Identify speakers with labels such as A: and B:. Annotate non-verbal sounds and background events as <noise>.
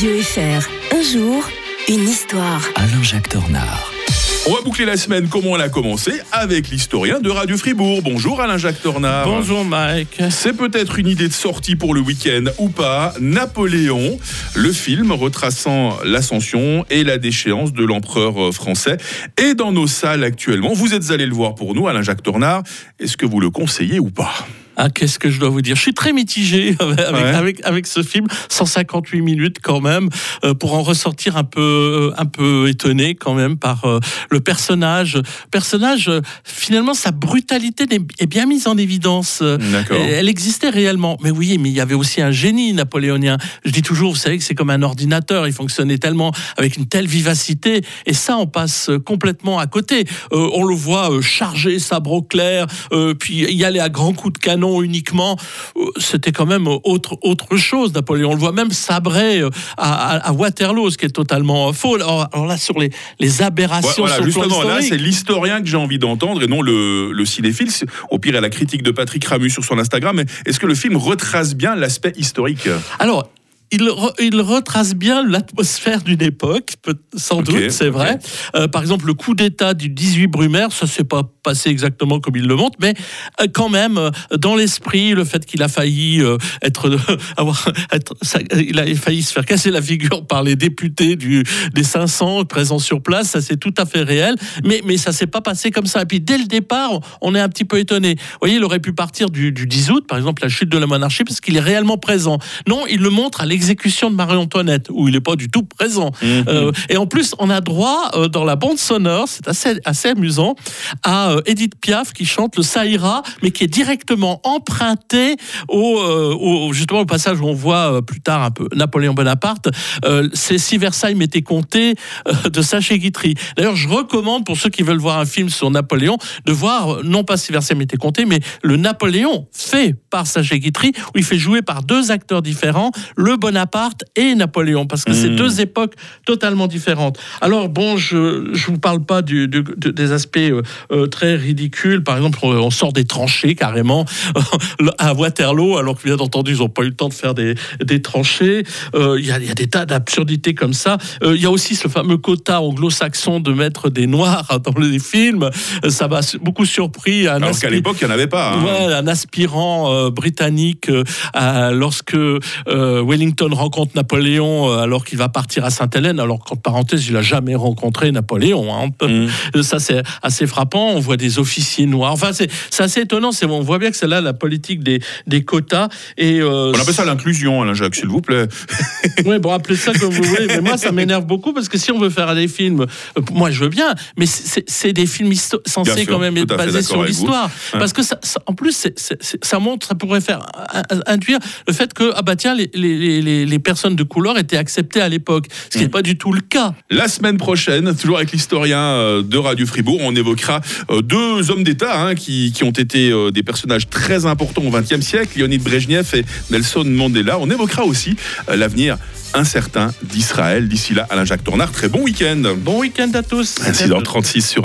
A: Radio FR. Un jour, une histoire.
B: Alain-Jacques Tornard.
C: On va boucler la semaine comme on l'a commencé avec l'historien de Radio Fribourg. Bonjour Alain-Jacques Tornard.
D: Bonjour Mike.
C: C'est peut-être une idée de sortie pour le week-end ou pas. Napoléon, le film retraçant l'ascension et la déchéance de l'empereur euh, français est dans nos salles actuellement. Vous êtes allé le voir pour nous, Alain-Jacques Tornard. Est-ce que vous le conseillez ou pas?
D: Ah, qu'est-ce que je dois vous dire? Je suis très mitigé <laughs> avec, avec, avec, ce film, 158 minutes quand même, euh, pour en ressortir un peu, un peu étonné quand même par euh, le personnage. Personnage, euh, finalement, sa brutalité est bien mise en évidence. Elle existait réellement. Mais oui, mais il y avait aussi un génie napoléonien. Je dis toujours, vous savez que c'est comme un ordinateur, il fonctionnait tellement avec une telle vivacité, et ça, on passe complètement à côté. on le voit charger sabre au clair, puis y aller à grands coups de canon uniquement, euh, c'était quand même autre, autre chose, Napoléon. On le voit même sabrer euh, à, Waterloo, ce qui est totalement faux. Alors, là, sur les, les aberrations
C: voilà, justement, là, c'est l'historien que j'ai envie d'entendre et non le, le cinéphile. Au pire, à la critique de Patrick Ramu sur son Instagram. Est-ce que le film retrace bien l'aspect historique?
D: Alors, il, retrace bien l'atmosphère d'une époque, sans doute, c'est vrai. Euh, par exemple, le coup d'État du 18 Brumaire, ça s'est pas passé exactement comme il le montre, mais euh, quand même, euh, dans l'esprit, le fait qu'il a failli être, <laughs> avoir, être, il a failli se faire casser la figure par les députés du, des 500 présents sur place, ça c'est tout à fait réel, mais, mais ça s'est pas passé comme ça. Et puis dès le départ, on est un petit peu étonné. Vous voyez, il aurait pu partir du, du 10 août, par exemple, la chute de la monarchie, parce qu'il est réellement présent. Non, il le montre à exécution de Marie-Antoinette, où il n'est pas du tout présent. Mhm. Euh, et en plus, on a droit, euh, dans la bande sonore, c'est assez, assez amusant, à euh, Edith Piaf qui chante le Saïra, mais qui est directement emprunté au, justement au passage où on voit plus tard un peu Napoléon Bonaparte. c'est Si Versailles m'était compté de Saché Guitry. D'ailleurs, je recommande pour ceux qui veulent voir un film sur Napoléon de voir non pas Si Versailles m'était compté, mais le Napoléon fait par Saché Guitry, où il fait jouer par deux acteurs différents, le bon Bonaparte et Napoléon, parce que c'est hmm. deux époques totalement différentes. Alors bon, je ne vous parle pas du, des aspects euh, euh, très ridicules. Par exemple, on sort des tranchées carrément <laughs> à Waterloo, alors que bien entendu, ils n'ont pas eu le temps de faire des, des tranchées. Euh, il y, a des tas d'absurdités comme ça. Il y a aussi ce fameux quota anglo-saxon de mettre des noirs <laughs> dans les films. Ça m'a beaucoup surpris.
C: alors qu'à l'époque, il n'y en avait pas.
D: Hein. un aspirant britannique, lorsque Wellington rencontre Napoléon euh, alors qu'il va partir à Sainte-Hélène, alors qu'en parenthèse, il n'a jamais rencontré Napoléon. Hein. Mm. Ça, c'est assez frappant. On voit des officiers noirs. Enfin, c'est assez étonnant. On voit bien que c'est là la politique des, des quotas. Et,
C: euh, on appelle ça l'inclusion, Alain Jacques, s'il vous plaît. <laughs>
D: oui, bon, appelez ça comme vous voulez. Mais moi, ça m'énerve beaucoup parce que si on veut faire des films, euh, moi, je veux bien, mais c'est des films censés quand même être basés sur l'histoire. Parce que, ça, en plus, ça montre, ça pourrait faire induire le fait que, ah bah tiens, les, les les, personnes de couleur étaient acceptées à l'époque, ce qui n'est mm. pas du tout le cas.
C: La semaine prochaine, toujours avec l'historien euh, de Radio Fribourg, on évoquera euh, deux hommes d'État hein, qui, ont été euh, des personnages très importants au XXe siècle, Leonid Brejnev et Nelson Mandela. On évoquera aussi l'avenir incertain d'Israël. D'ici là, Alain-Jacques Tournard, très bon week-end.
D: Bon week-end à tous.
C: Incident 36 sur